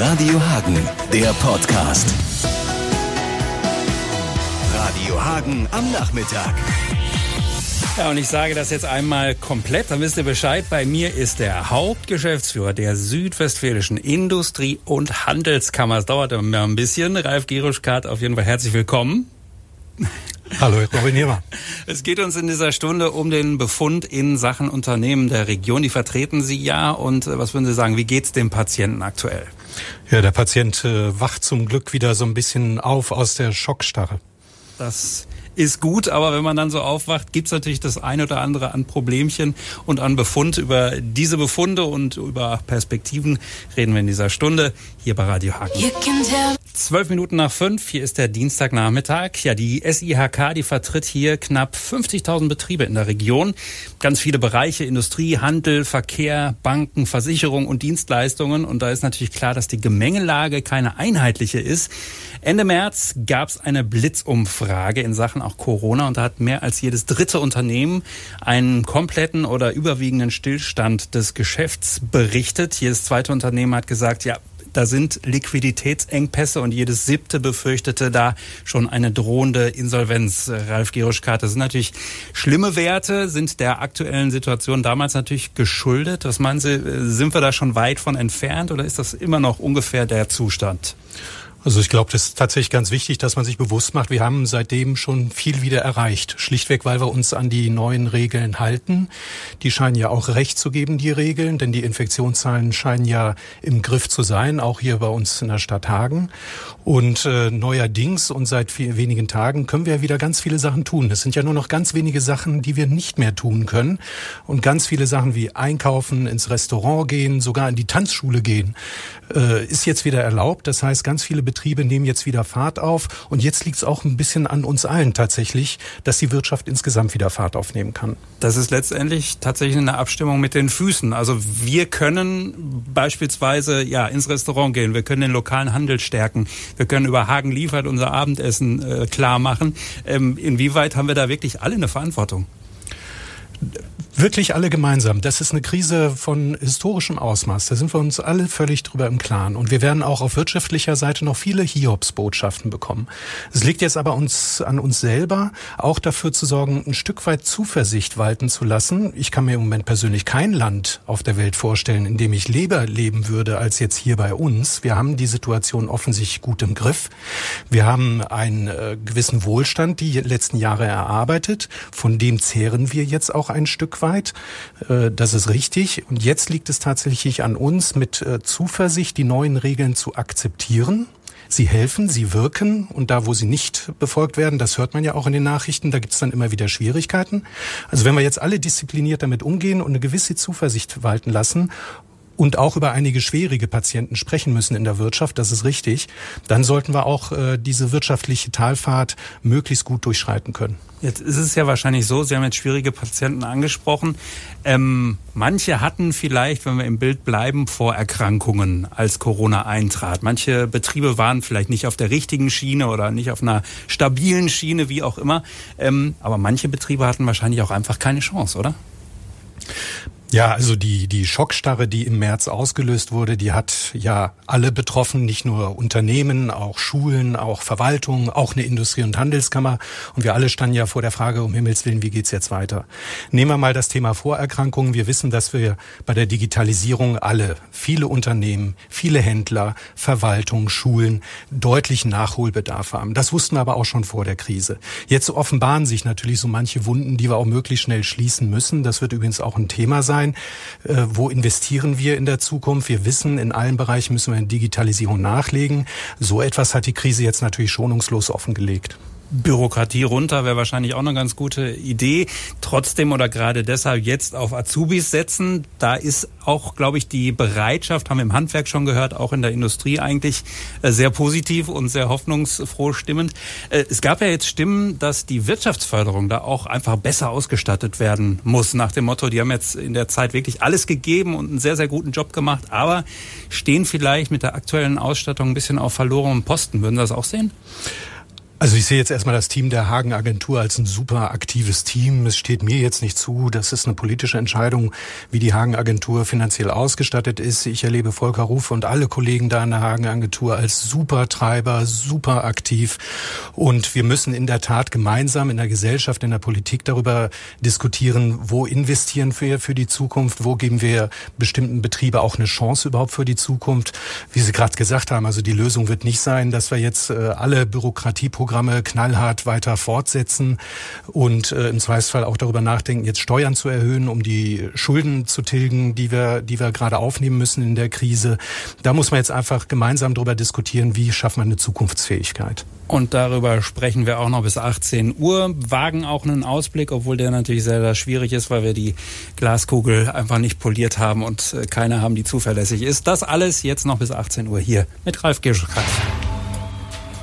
Radio Hagen, der Podcast. Radio Hagen am Nachmittag. Ja, und ich sage das jetzt einmal komplett, dann wisst ihr Bescheid. Bei mir ist der Hauptgeschäftsführer der Südwestfälischen Industrie- und Handelskammer. Es dauert immer ein bisschen. Ralf Giruschkat, auf jeden Fall herzlich willkommen. Hallo, Robin Niemer. Es geht uns in dieser Stunde um den Befund in Sachen Unternehmen der Region. Die vertreten Sie ja. Und äh, was würden Sie sagen, wie geht's dem Patienten aktuell? Ja, der Patient äh, wacht zum Glück wieder so ein bisschen auf aus der Schockstarre. Das ist gut, aber wenn man dann so aufwacht, gibt's natürlich das eine oder andere an Problemchen und an Befund. Über diese Befunde und über Perspektiven reden wir in dieser Stunde hier bei Radio Hagen. Zwölf Minuten nach fünf, hier ist der Dienstagnachmittag. Ja, die SIHK, die vertritt hier knapp 50.000 Betriebe in der Region. Ganz viele Bereiche, Industrie, Handel, Verkehr, Banken, Versicherung und Dienstleistungen. Und da ist natürlich klar, dass die Gemengelage keine einheitliche ist. Ende März gab es eine Blitzumfrage in Sachen auch Corona und da hat mehr als jedes dritte Unternehmen einen kompletten oder überwiegenden Stillstand des Geschäfts berichtet. Jedes zweite Unternehmen hat gesagt, ja, da sind Liquiditätsengpässe und jedes siebte befürchtete da schon eine drohende Insolvenz. Ralf Geroschkat, das sind natürlich schlimme Werte, sind der aktuellen Situation damals natürlich geschuldet. Was meinen Sie, sind wir da schon weit von entfernt oder ist das immer noch ungefähr der Zustand? Also ich glaube, das ist tatsächlich ganz wichtig, dass man sich bewusst macht, wir haben seitdem schon viel wieder erreicht. Schlichtweg, weil wir uns an die neuen Regeln halten. Die scheinen ja auch recht zu geben, die Regeln, denn die Infektionszahlen scheinen ja im Griff zu sein, auch hier bei uns in der Stadt Hagen. Und äh, neuerdings und seit vier, wenigen Tagen können wir ja wieder ganz viele Sachen tun. Es sind ja nur noch ganz wenige Sachen, die wir nicht mehr tun können. Und ganz viele Sachen wie einkaufen, ins Restaurant gehen, sogar in die Tanzschule gehen, äh, ist jetzt wieder erlaubt. Das heißt, ganz viele Betriebe nehmen jetzt wieder Fahrt auf. Und jetzt liegt es auch ein bisschen an uns allen tatsächlich, dass die Wirtschaft insgesamt wieder Fahrt aufnehmen kann. Das ist letztendlich tatsächlich eine Abstimmung mit den Füßen. Also wir können beispielsweise ja ins Restaurant gehen, wir können den lokalen Handel stärken, wir können über Hagen liefert unser Abendessen äh, klar machen. Ähm, inwieweit haben wir da wirklich alle eine Verantwortung? Wirklich alle gemeinsam. Das ist eine Krise von historischem Ausmaß. Da sind wir uns alle völlig drüber im Klaren. Und wir werden auch auf wirtschaftlicher Seite noch viele Hiobsbotschaften bekommen. Es liegt jetzt aber uns, an uns selber, auch dafür zu sorgen, ein Stück weit Zuversicht walten zu lassen. Ich kann mir im Moment persönlich kein Land auf der Welt vorstellen, in dem ich lieber leben würde, als jetzt hier bei uns. Wir haben die Situation offensichtlich gut im Griff. Wir haben einen äh, gewissen Wohlstand die letzten Jahre erarbeitet. Von dem zehren wir jetzt auch ein Stück weit weit. Äh, das ist richtig. Und jetzt liegt es tatsächlich an uns, mit äh, Zuversicht die neuen Regeln zu akzeptieren. Sie helfen, sie wirken und da, wo sie nicht befolgt werden, das hört man ja auch in den Nachrichten, da gibt es dann immer wieder Schwierigkeiten. Also wenn wir jetzt alle diszipliniert damit umgehen und eine gewisse Zuversicht walten lassen und auch über einige schwierige Patienten sprechen müssen in der Wirtschaft, das ist richtig, dann sollten wir auch äh, diese wirtschaftliche Talfahrt möglichst gut durchschreiten können. Jetzt ist es ja wahrscheinlich so, Sie haben jetzt schwierige Patienten angesprochen. Ähm, manche hatten vielleicht, wenn wir im Bild bleiben, Vorerkrankungen, als Corona eintrat. Manche Betriebe waren vielleicht nicht auf der richtigen Schiene oder nicht auf einer stabilen Schiene, wie auch immer. Ähm, aber manche Betriebe hatten wahrscheinlich auch einfach keine Chance, oder? Ja, also die, die Schockstarre, die im März ausgelöst wurde, die hat ja alle betroffen, nicht nur Unternehmen, auch Schulen, auch Verwaltung, auch eine Industrie- und Handelskammer. Und wir alle standen ja vor der Frage, um Himmels Willen, wie geht's jetzt weiter? Nehmen wir mal das Thema Vorerkrankungen. Wir wissen, dass wir bei der Digitalisierung alle, viele Unternehmen, viele Händler, Verwaltung, Schulen deutlich Nachholbedarf haben. Das wussten wir aber auch schon vor der Krise. Jetzt offenbaren sich natürlich so manche Wunden, die wir auch möglichst schnell schließen müssen. Das wird übrigens auch ein Thema sein sein. Äh, wo investieren wir in der Zukunft? Wir wissen, in allen Bereichen müssen wir in Digitalisierung nachlegen. So etwas hat die Krise jetzt natürlich schonungslos offengelegt. Bürokratie runter wäre wahrscheinlich auch eine ganz gute Idee. Trotzdem oder gerade deshalb jetzt auf Azubis setzen. Da ist auch, glaube ich, die Bereitschaft, haben wir im Handwerk schon gehört, auch in der Industrie eigentlich äh, sehr positiv und sehr hoffnungsfroh stimmend. Äh, es gab ja jetzt Stimmen, dass die Wirtschaftsförderung da auch einfach besser ausgestattet werden muss. Nach dem Motto, die haben jetzt in der Zeit wirklich alles gegeben und einen sehr, sehr guten Job gemacht, aber stehen vielleicht mit der aktuellen Ausstattung ein bisschen auf verlorenem Posten. Würden Sie das auch sehen? Also ich sehe jetzt erstmal das Team der Hagen Agentur als ein super aktives Team. Es steht mir jetzt nicht zu, das ist eine politische Entscheidung, wie die Hagen Agentur finanziell ausgestattet ist. Ich erlebe Volker Ruf und alle Kollegen da in der Hagen Agentur als super Treiber, super aktiv. Und wir müssen in der Tat gemeinsam in der Gesellschaft, in der Politik darüber diskutieren, wo investieren wir für die Zukunft, wo geben wir bestimmten Betriebe auch eine Chance überhaupt für die Zukunft. Wie Sie gerade gesagt haben, also die Lösung wird nicht sein, dass wir jetzt äh, alle Bürokratieprogramme Programme knallhart weiter fortsetzen und äh, im Zweifelsfall auch darüber nachdenken, jetzt Steuern zu erhöhen, um die Schulden zu tilgen, die wir, die wir gerade aufnehmen müssen in der Krise. Da muss man jetzt einfach gemeinsam darüber diskutieren, wie schafft man eine Zukunftsfähigkeit. Und darüber sprechen wir auch noch bis 18 Uhr, wagen auch einen Ausblick, obwohl der natürlich sehr, sehr schwierig ist, weil wir die Glaskugel einfach nicht poliert haben und äh, keine haben, die zuverlässig ist. Das alles jetzt noch bis 18 Uhr hier mit Ralf Gischkat.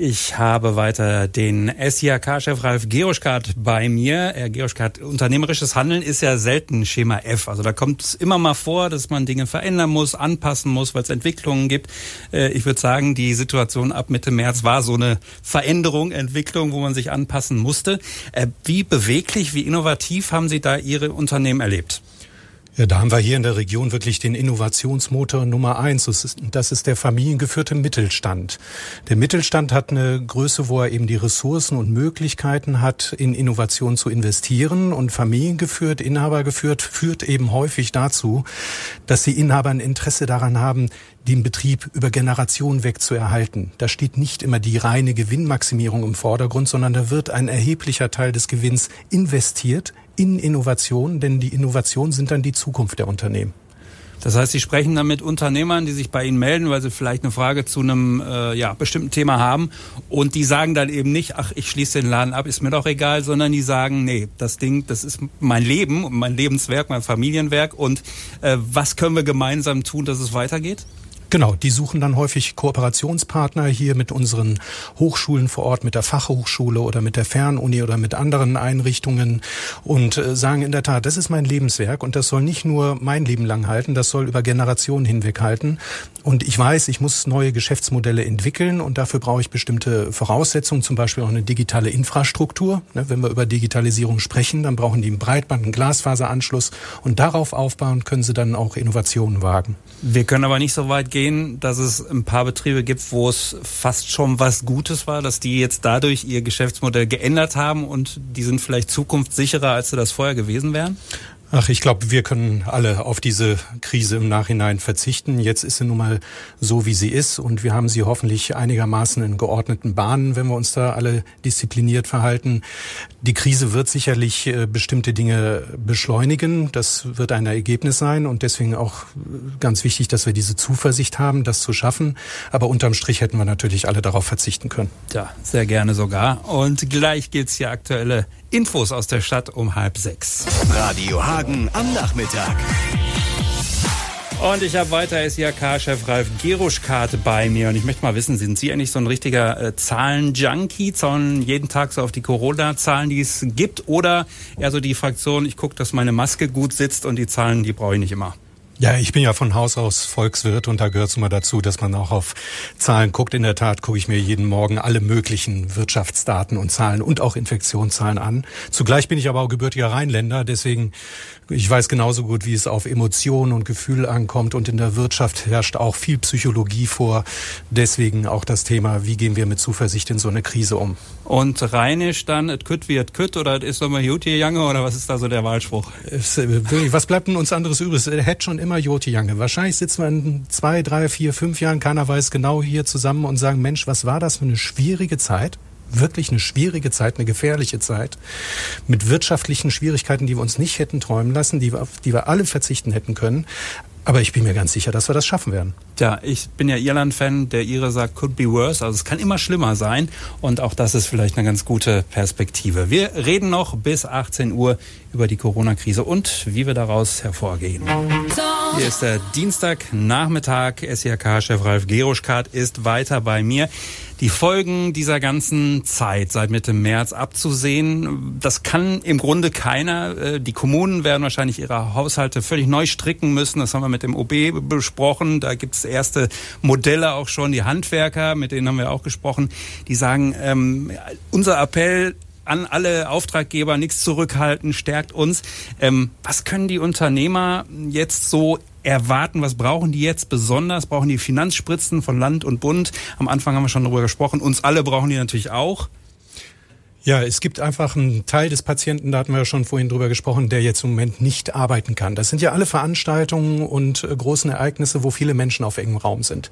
Ich habe weiter den SIAK-Chef Ralf Geroschkat bei mir. Herr Geroschkat, unternehmerisches Handeln ist ja selten Schema F. Also da kommt es immer mal vor, dass man Dinge verändern muss, anpassen muss, weil es Entwicklungen gibt. Äh, ich würde sagen, die Situation ab Mitte März war so eine Veränderung, Entwicklung, wo man sich anpassen musste. Äh, wie beweglich, wie innovativ haben Sie da Ihre Unternehmen erlebt? Ja, da haben wir hier in der Region wirklich den Innovationsmotor Nummer eins. Das ist, das ist der familiengeführte Mittelstand. Der Mittelstand hat eine Größe, wo er eben die Ressourcen und Möglichkeiten hat, in Innovation zu investieren. Und familiengeführt, inhabergeführt, führt eben häufig dazu, dass die Inhaber ein Interesse daran haben, den Betrieb über Generationen weg zu erhalten. Da steht nicht immer die reine Gewinnmaximierung im Vordergrund, sondern da wird ein erheblicher Teil des Gewinns investiert in Innovation, denn die Innovationen sind dann die Zukunft der Unternehmen. Das heißt, Sie sprechen dann mit Unternehmern, die sich bei Ihnen melden, weil sie vielleicht eine Frage zu einem äh, ja, bestimmten Thema haben. Und die sagen dann eben nicht, ach, ich schließe den Laden ab, ist mir doch egal, sondern die sagen, nee, das Ding, das ist mein Leben, mein Lebenswerk, mein Familienwerk. Und äh, was können wir gemeinsam tun, dass es weitergeht? Genau, die suchen dann häufig Kooperationspartner hier mit unseren Hochschulen vor Ort, mit der Fachhochschule oder mit der Fernuni oder mit anderen Einrichtungen und äh, sagen in der Tat, das ist mein Lebenswerk und das soll nicht nur mein Leben lang halten, das soll über Generationen hinweg halten. Und ich weiß, ich muss neue Geschäftsmodelle entwickeln und dafür brauche ich bestimmte Voraussetzungen, zum Beispiel auch eine digitale Infrastruktur. Ne, wenn wir über Digitalisierung sprechen, dann brauchen die einen Breitband, einen Glasfaseranschluss und darauf aufbauen können sie dann auch Innovationen wagen. Wir können aber nicht so weit gehen, dass es ein paar Betriebe gibt, wo es fast schon was Gutes war, dass die jetzt dadurch ihr Geschäftsmodell geändert haben und die sind vielleicht zukunftssicherer, als sie das vorher gewesen wären? Ach, ich glaube, wir können alle auf diese Krise im Nachhinein verzichten. Jetzt ist sie nun mal so, wie sie ist und wir haben sie hoffentlich einigermaßen in geordneten Bahnen, wenn wir uns da alle diszipliniert verhalten. Die Krise wird sicherlich äh, bestimmte Dinge beschleunigen. Das wird ein Ergebnis sein und deswegen auch ganz wichtig, dass wir diese Zuversicht haben, das zu schaffen. Aber unterm Strich hätten wir natürlich alle darauf verzichten können. Ja, sehr gerne sogar. Und gleich gibt's hier aktuelle Infos aus der Stadt um halb sechs. Radio Hagen am Nachmittag. Und ich habe weiter SIAK-Chef Ralf Geruschkarte bei mir. Und ich möchte mal wissen, sind Sie eigentlich so ein richtiger äh, Zahlen-Junkie? Zahlen jeden Tag so auf die Corona-Zahlen, die es gibt? Oder eher so die Fraktion, ich gucke, dass meine Maske gut sitzt und die Zahlen, die brauche ich nicht immer? Ja, ich bin ja von Haus aus Volkswirt und da gehört es immer dazu, dass man auch auf Zahlen guckt. In der Tat gucke ich mir jeden Morgen alle möglichen Wirtschaftsdaten und Zahlen und auch Infektionszahlen an. Zugleich bin ich aber auch gebürtiger Rheinländer, deswegen ich weiß genauso gut, wie es auf Emotionen und Gefühle ankommt und in der Wirtschaft herrscht auch viel Psychologie vor. Deswegen auch das Thema, wie gehen wir mit Zuversicht in so eine Krise um. Und rheinisch dann, et kütt wie et kütt oder et ist immer Joti Jange oder was ist da so der Wahlspruch? Äh, was bleibt denn uns anderes übrig? Es hätte schon immer Joti Jange. Wahrscheinlich sitzen wir in zwei, drei, vier, fünf Jahren, keiner weiß genau hier zusammen und sagen, Mensch, was war das für eine schwierige Zeit? wirklich eine schwierige Zeit, eine gefährliche Zeit mit wirtschaftlichen Schwierigkeiten, die wir uns nicht hätten träumen lassen, die wir, auf die wir alle verzichten hätten können. Aber ich bin mir ganz sicher, dass wir das schaffen werden. Ja, ich bin ja Irland-Fan. Der Ire sagt, could be worse. Also es kann immer schlimmer sein. Und auch das ist vielleicht eine ganz gute Perspektive. Wir reden noch bis 18 Uhr über die Corona-Krise und wie wir daraus hervorgehen. Hier ist der Dienstagnachmittag. SIHK-Chef Ralf Geruschkat ist weiter bei mir. Die Folgen dieser ganzen Zeit seit Mitte März abzusehen, das kann im Grunde keiner. Äh, die Kommunen werden wahrscheinlich ihre Haushalte völlig neu stricken müssen. Das haben wir mit dem OB besprochen. Da gibt es erste Modelle auch schon. Die Handwerker, mit denen haben wir auch gesprochen, die sagen, ähm, unser Appell an alle Auftraggeber, nichts zurückhalten, stärkt uns. Ähm, was können die Unternehmer jetzt so erwarten? Was brauchen die jetzt besonders? Brauchen die Finanzspritzen von Land und Bund? Am Anfang haben wir schon darüber gesprochen. Uns alle brauchen die natürlich auch. Ja, es gibt einfach einen Teil des Patienten, da hatten wir ja schon vorhin drüber gesprochen, der jetzt im Moment nicht arbeiten kann. Das sind ja alle Veranstaltungen und äh, großen Ereignisse, wo viele Menschen auf engem Raum sind.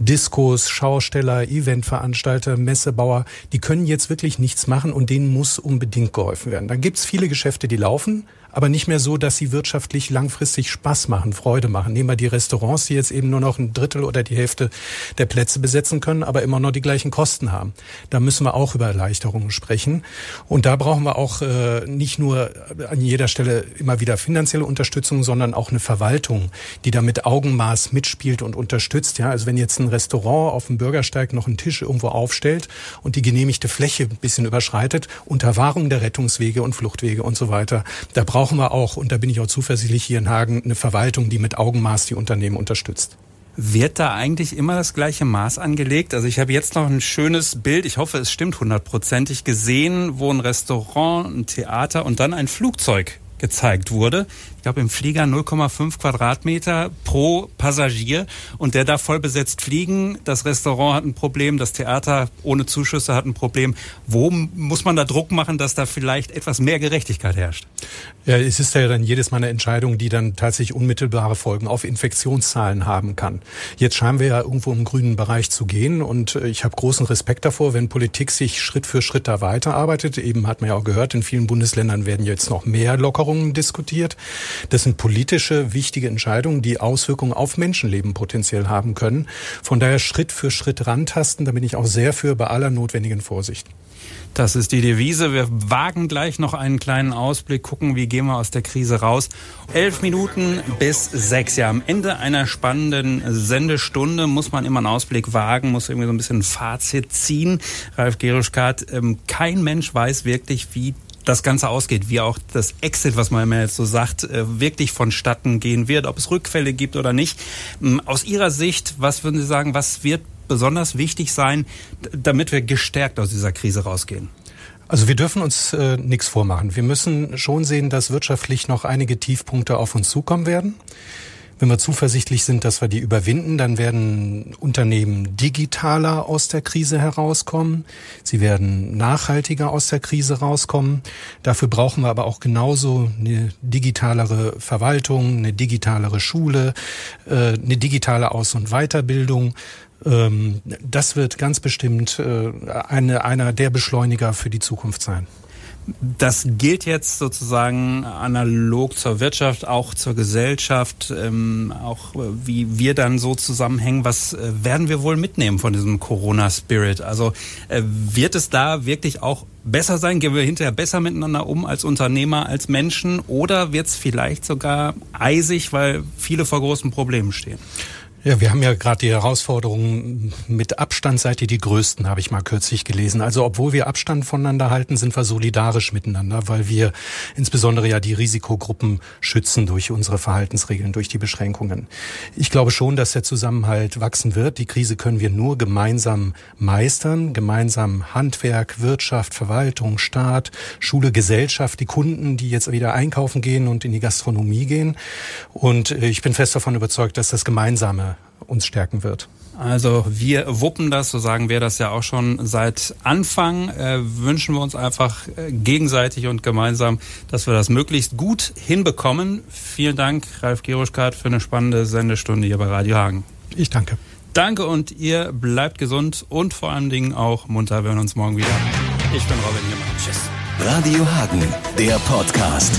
Diskos, Schausteller, Eventveranstalter, Messebauer, die können jetzt wirklich nichts machen und denen muss unbedingt geholfen werden. Dann gibt's viele Geschäfte, die laufen, aber nicht mehr so, dass sie wirtschaftlich langfristig Spaß machen, Freude machen. Nehmen wir die Restaurants, die jetzt eben nur noch ein Drittel oder die Hälfte der Plätze besetzen können, aber immer noch die gleichen Kosten haben. Da müssen wir auch über Erleichterungen sprechen. Und da brauchen wir auch äh, nicht nur an jeder Stelle immer wieder finanzielle Unterstützung, sondern auch eine Verwaltung, die da mit Augenmaß mitspielt und unterstützt. Ja, also wenn jetzt ein Restaurant auf dem Bürgersteig noch einen Tisch irgendwo aufstellt und die genehmigte Fläche ein bisschen überschreitet, unter Wahrung der Rettungswege und Fluchtwege und so weiter, da braucht brauchen wir auch, und da bin ich auch zuversichtlich hier in Hagen, eine Verwaltung, die mit Augenmaß die Unternehmen unterstützt. Wird da eigentlich immer das gleiche Maß angelegt? Also ich habe jetzt noch ein schönes Bild, ich hoffe es stimmt hundertprozentig, gesehen, wo ein Restaurant, ein Theater und dann ein Flugzeug gezeigt wurde. Ich glaube im Flieger 0,5 Quadratmeter pro Passagier und der darf voll besetzt fliegen. Das Restaurant hat ein Problem, das Theater ohne Zuschüsse hat ein Problem. Wo muss man da Druck machen, dass da vielleicht etwas mehr Gerechtigkeit herrscht? Ja, es ist ja dann jedes Mal eine Entscheidung, die dann tatsächlich unmittelbare Folgen auf Infektionszahlen haben kann. Jetzt scheinen wir ja irgendwo im grünen Bereich zu gehen und äh, ich habe großen Respekt davor, wenn Politik sich Schritt für Schritt da weiterarbeitet. Eben hat man ja auch gehört, in vielen Bundesländern werden jetzt noch mehr Lockerungen diskutiert. Das sind politische, wichtige Entscheidungen, die Auswirkungen auf Menschenleben potenziell haben können. Von daher Schritt für Schritt rantasten, da bin ich auch sehr für bei aller notwendigen Vorsicht. Das ist die Devise. Wir wagen gleich noch einen kleinen Ausblick, gucken, wie gehen wir aus der Krise raus. Elf Minuten bis sechs. Ja, am Ende einer spannenden Sendestunde muss man immer einen Ausblick wagen, muss irgendwie so ein bisschen ein Fazit ziehen. Ralf Geruschkat, ähm, kein Mensch weiß wirklich, wie das Ganze ausgeht, wie auch das Exit, was man immer jetzt so sagt, äh, wirklich vonstatten gehen wird, ob es Rückfälle gibt oder nicht. Ähm, aus Ihrer Sicht, was würden Sie sagen, was wird besonders wichtig sein, damit wir gestärkt aus dieser Krise rausgehen? Also wir dürfen uns äh, nichts vormachen. Wir müssen schon sehen, dass wirtschaftlich noch einige Tiefpunkte auf uns zukommen werden. Wenn wir zuversichtlich sind, dass wir die überwinden, dann werden Unternehmen digitaler aus der Krise herauskommen. Sie werden nachhaltiger aus der Krise rauskommen. Dafür brauchen wir aber auch genauso eine digitalere Verwaltung, eine digitalere Schule, äh, eine digitale Aus- und Weiterbildung. Ähm, das wird ganz bestimmt äh, eine, einer der Beschleuniger für die Zukunft sein. Das gilt jetzt sozusagen analog zur Wirtschaft, auch zur Gesellschaft, ähm, auch wie wir dann so zusammenhängen. Was äh, werden wir wohl mitnehmen von diesem Corona-Spirit? Also äh, wird es da wirklich auch besser sein? Gehen wir hinterher besser miteinander um als Unternehmer, als Menschen? Oder wird es vielleicht sogar eisig, weil viele vor großen Problemen stehen? Ja, wir haben ja gerade die Herausforderungen mit Abstand seid ihr die größten, habe ich mal kürzlich gelesen. Also obwohl wir Abstand voneinander halten, sind wir solidarisch miteinander, weil wir insbesondere ja die Risikogruppen schützen durch unsere Verhaltensregeln, durch die Beschränkungen. Ich glaube schon, dass der Zusammenhalt wachsen wird. Die Krise können wir nur gemeinsam meistern, gemeinsam Handwerk, Wirtschaft, Verwaltung, Staat, Schule, Gesellschaft, die Kunden, die jetzt wieder einkaufen gehen und in die Gastronomie gehen. Und äh, ich bin fest davon überzeugt, dass das gemeinsame uns stärken wird. Also wir wuppen das, so sagen wir das ja auch schon seit Anfang. Äh, wünschen wir uns einfach äh, gegenseitig und gemeinsam, dass wir das möglichst gut hinbekommen. Vielen Dank, Ralf Geruschkat, für eine spannende Sendestunde hier bei Radio Hagen. Ich danke. Danke und ihr bleibt gesund und vor allen Dingen auch munter. Wir hören uns morgen wieder. Ich bin Robin Hiemann. Tschüss. Radio Hagen, der Podcast.